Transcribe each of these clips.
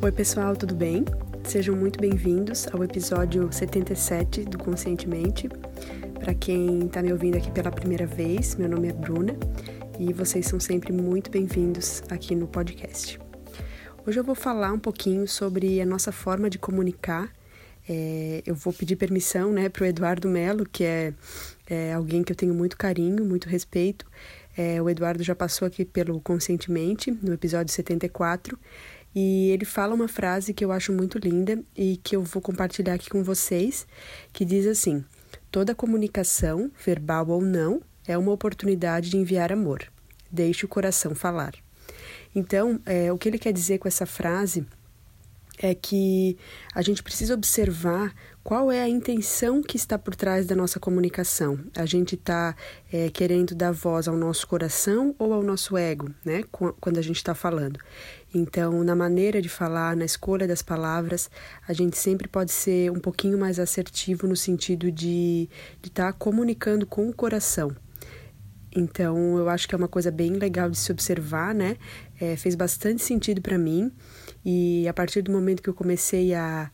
Oi, pessoal, tudo bem? Sejam muito bem-vindos ao episódio 77 do Conscientemente. Para quem está me ouvindo aqui pela primeira vez, meu nome é Bruna e vocês são sempre muito bem-vindos aqui no podcast. Hoje eu vou falar um pouquinho sobre a nossa forma de comunicar. É, eu vou pedir permissão né, para o Eduardo Melo, que é, é, alguém que eu tenho muito carinho, muito respeito. É, o Eduardo já passou aqui pelo Conscientemente, no episódio 74, e ele fala uma frase que eu acho muito linda e que eu vou compartilhar aqui com vocês, que diz assim: Toda comunicação, verbal ou não, é uma oportunidade de enviar amor. Deixe o coração falar. Então, é, o que ele quer dizer com essa frase é que a gente precisa observar qual é a intenção que está por trás da nossa comunicação. A gente está é, querendo dar voz ao nosso coração ou ao nosso ego, né? Quando a gente está falando. Então, na maneira de falar, na escolha das palavras, a gente sempre pode ser um pouquinho mais assertivo no sentido de estar tá comunicando com o coração. Então, eu acho que é uma coisa bem legal de se observar, né? É, fez bastante sentido para mim e a partir do momento que eu comecei a,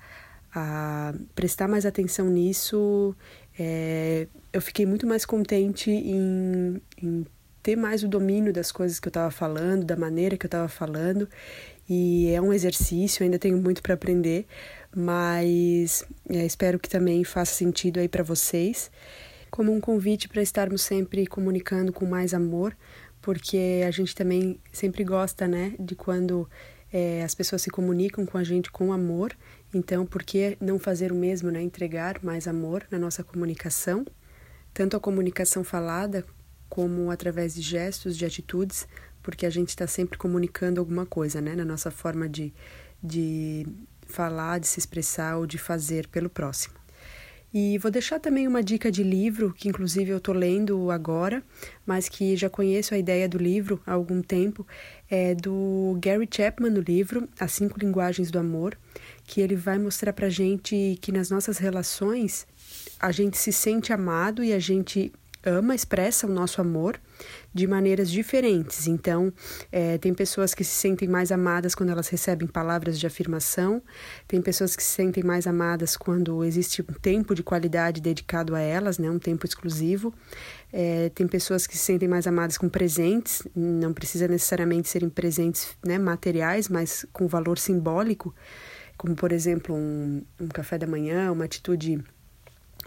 a prestar mais atenção nisso, é, eu fiquei muito mais contente em, em ter mais o domínio das coisas que eu estava falando, da maneira que eu estava falando. E é um exercício, ainda tenho muito para aprender, mas é, espero que também faça sentido aí para vocês, como um convite para estarmos sempre comunicando com mais amor, porque a gente também sempre gosta, né, de quando é, as pessoas se comunicam com a gente com amor. Então, por que não fazer o mesmo, né? Entregar mais amor na nossa comunicação, tanto a comunicação falada como através de gestos, de atitudes, porque a gente está sempre comunicando alguma coisa, né? Na nossa forma de, de falar, de se expressar ou de fazer pelo próximo. E vou deixar também uma dica de livro, que inclusive eu estou lendo agora, mas que já conheço a ideia do livro há algum tempo, é do Gary Chapman, no livro As Cinco Linguagens do Amor, que ele vai mostrar pra gente que nas nossas relações a gente se sente amado e a gente ama, expressa o nosso amor de maneiras diferentes. Então, é, tem pessoas que se sentem mais amadas quando elas recebem palavras de afirmação, tem pessoas que se sentem mais amadas quando existe um tempo de qualidade dedicado a elas, né, um tempo exclusivo. É, tem pessoas que se sentem mais amadas com presentes, não precisa necessariamente serem presentes né, materiais, mas com valor simbólico, como por exemplo um, um café da manhã, uma atitude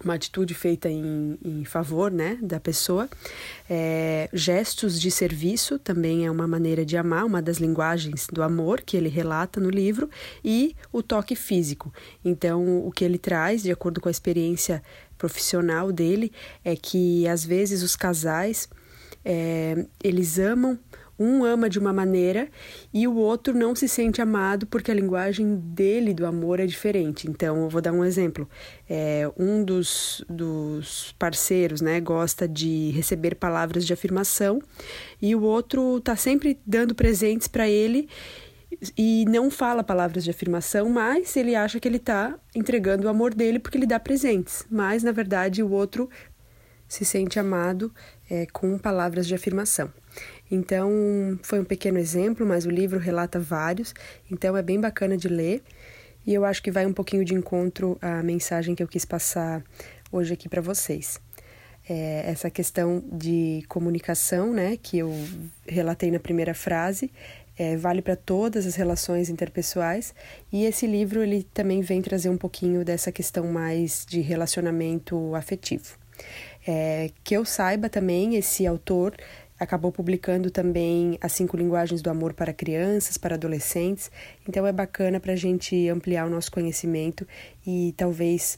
uma atitude feita em, em favor né, da pessoa. É, gestos de serviço também é uma maneira de amar, uma das linguagens do amor que ele relata no livro, e o toque físico. Então, o que ele traz, de acordo com a experiência profissional dele, é que às vezes os casais é, eles amam um ama de uma maneira e o outro não se sente amado porque a linguagem dele do amor é diferente. Então, eu vou dar um exemplo. É, um dos, dos parceiros né, gosta de receber palavras de afirmação e o outro está sempre dando presentes para ele e não fala palavras de afirmação, mas ele acha que ele está entregando o amor dele porque ele dá presentes. Mas, na verdade, o outro se sente amado é, com palavras de afirmação. Então, foi um pequeno exemplo, mas o livro relata vários, então é bem bacana de ler. E eu acho que vai um pouquinho de encontro à mensagem que eu quis passar hoje aqui para vocês. É, essa questão de comunicação, né, que eu relatei na primeira frase, é, vale para todas as relações interpessoais e esse livro ele também vem trazer um pouquinho dessa questão mais de relacionamento afetivo. É, que eu saiba também, esse autor acabou publicando também as cinco linguagens do amor para crianças, para adolescentes. Então é bacana para a gente ampliar o nosso conhecimento e talvez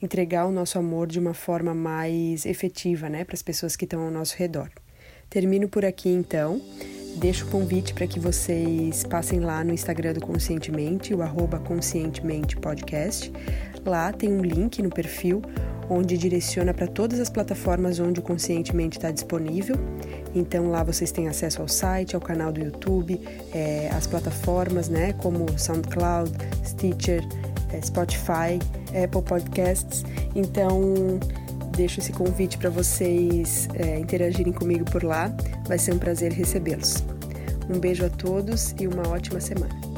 entregar o nosso amor de uma forma mais efetiva, né, para as pessoas que estão ao nosso redor. Termino por aqui então. Deixo o convite para que vocês passem lá no Instagram do Conscientemente, o arroba Conscientemente Podcast. Lá tem um link no perfil onde direciona para todas as plataformas onde o Conscientemente está disponível. Então lá vocês têm acesso ao site, ao canal do YouTube, é, as plataformas, né, como SoundCloud, Stitcher, é, Spotify, Apple Podcasts. Então deixo esse convite para vocês é, interagirem comigo por lá. Vai ser um prazer recebê-los. Um beijo a todos e uma ótima semana.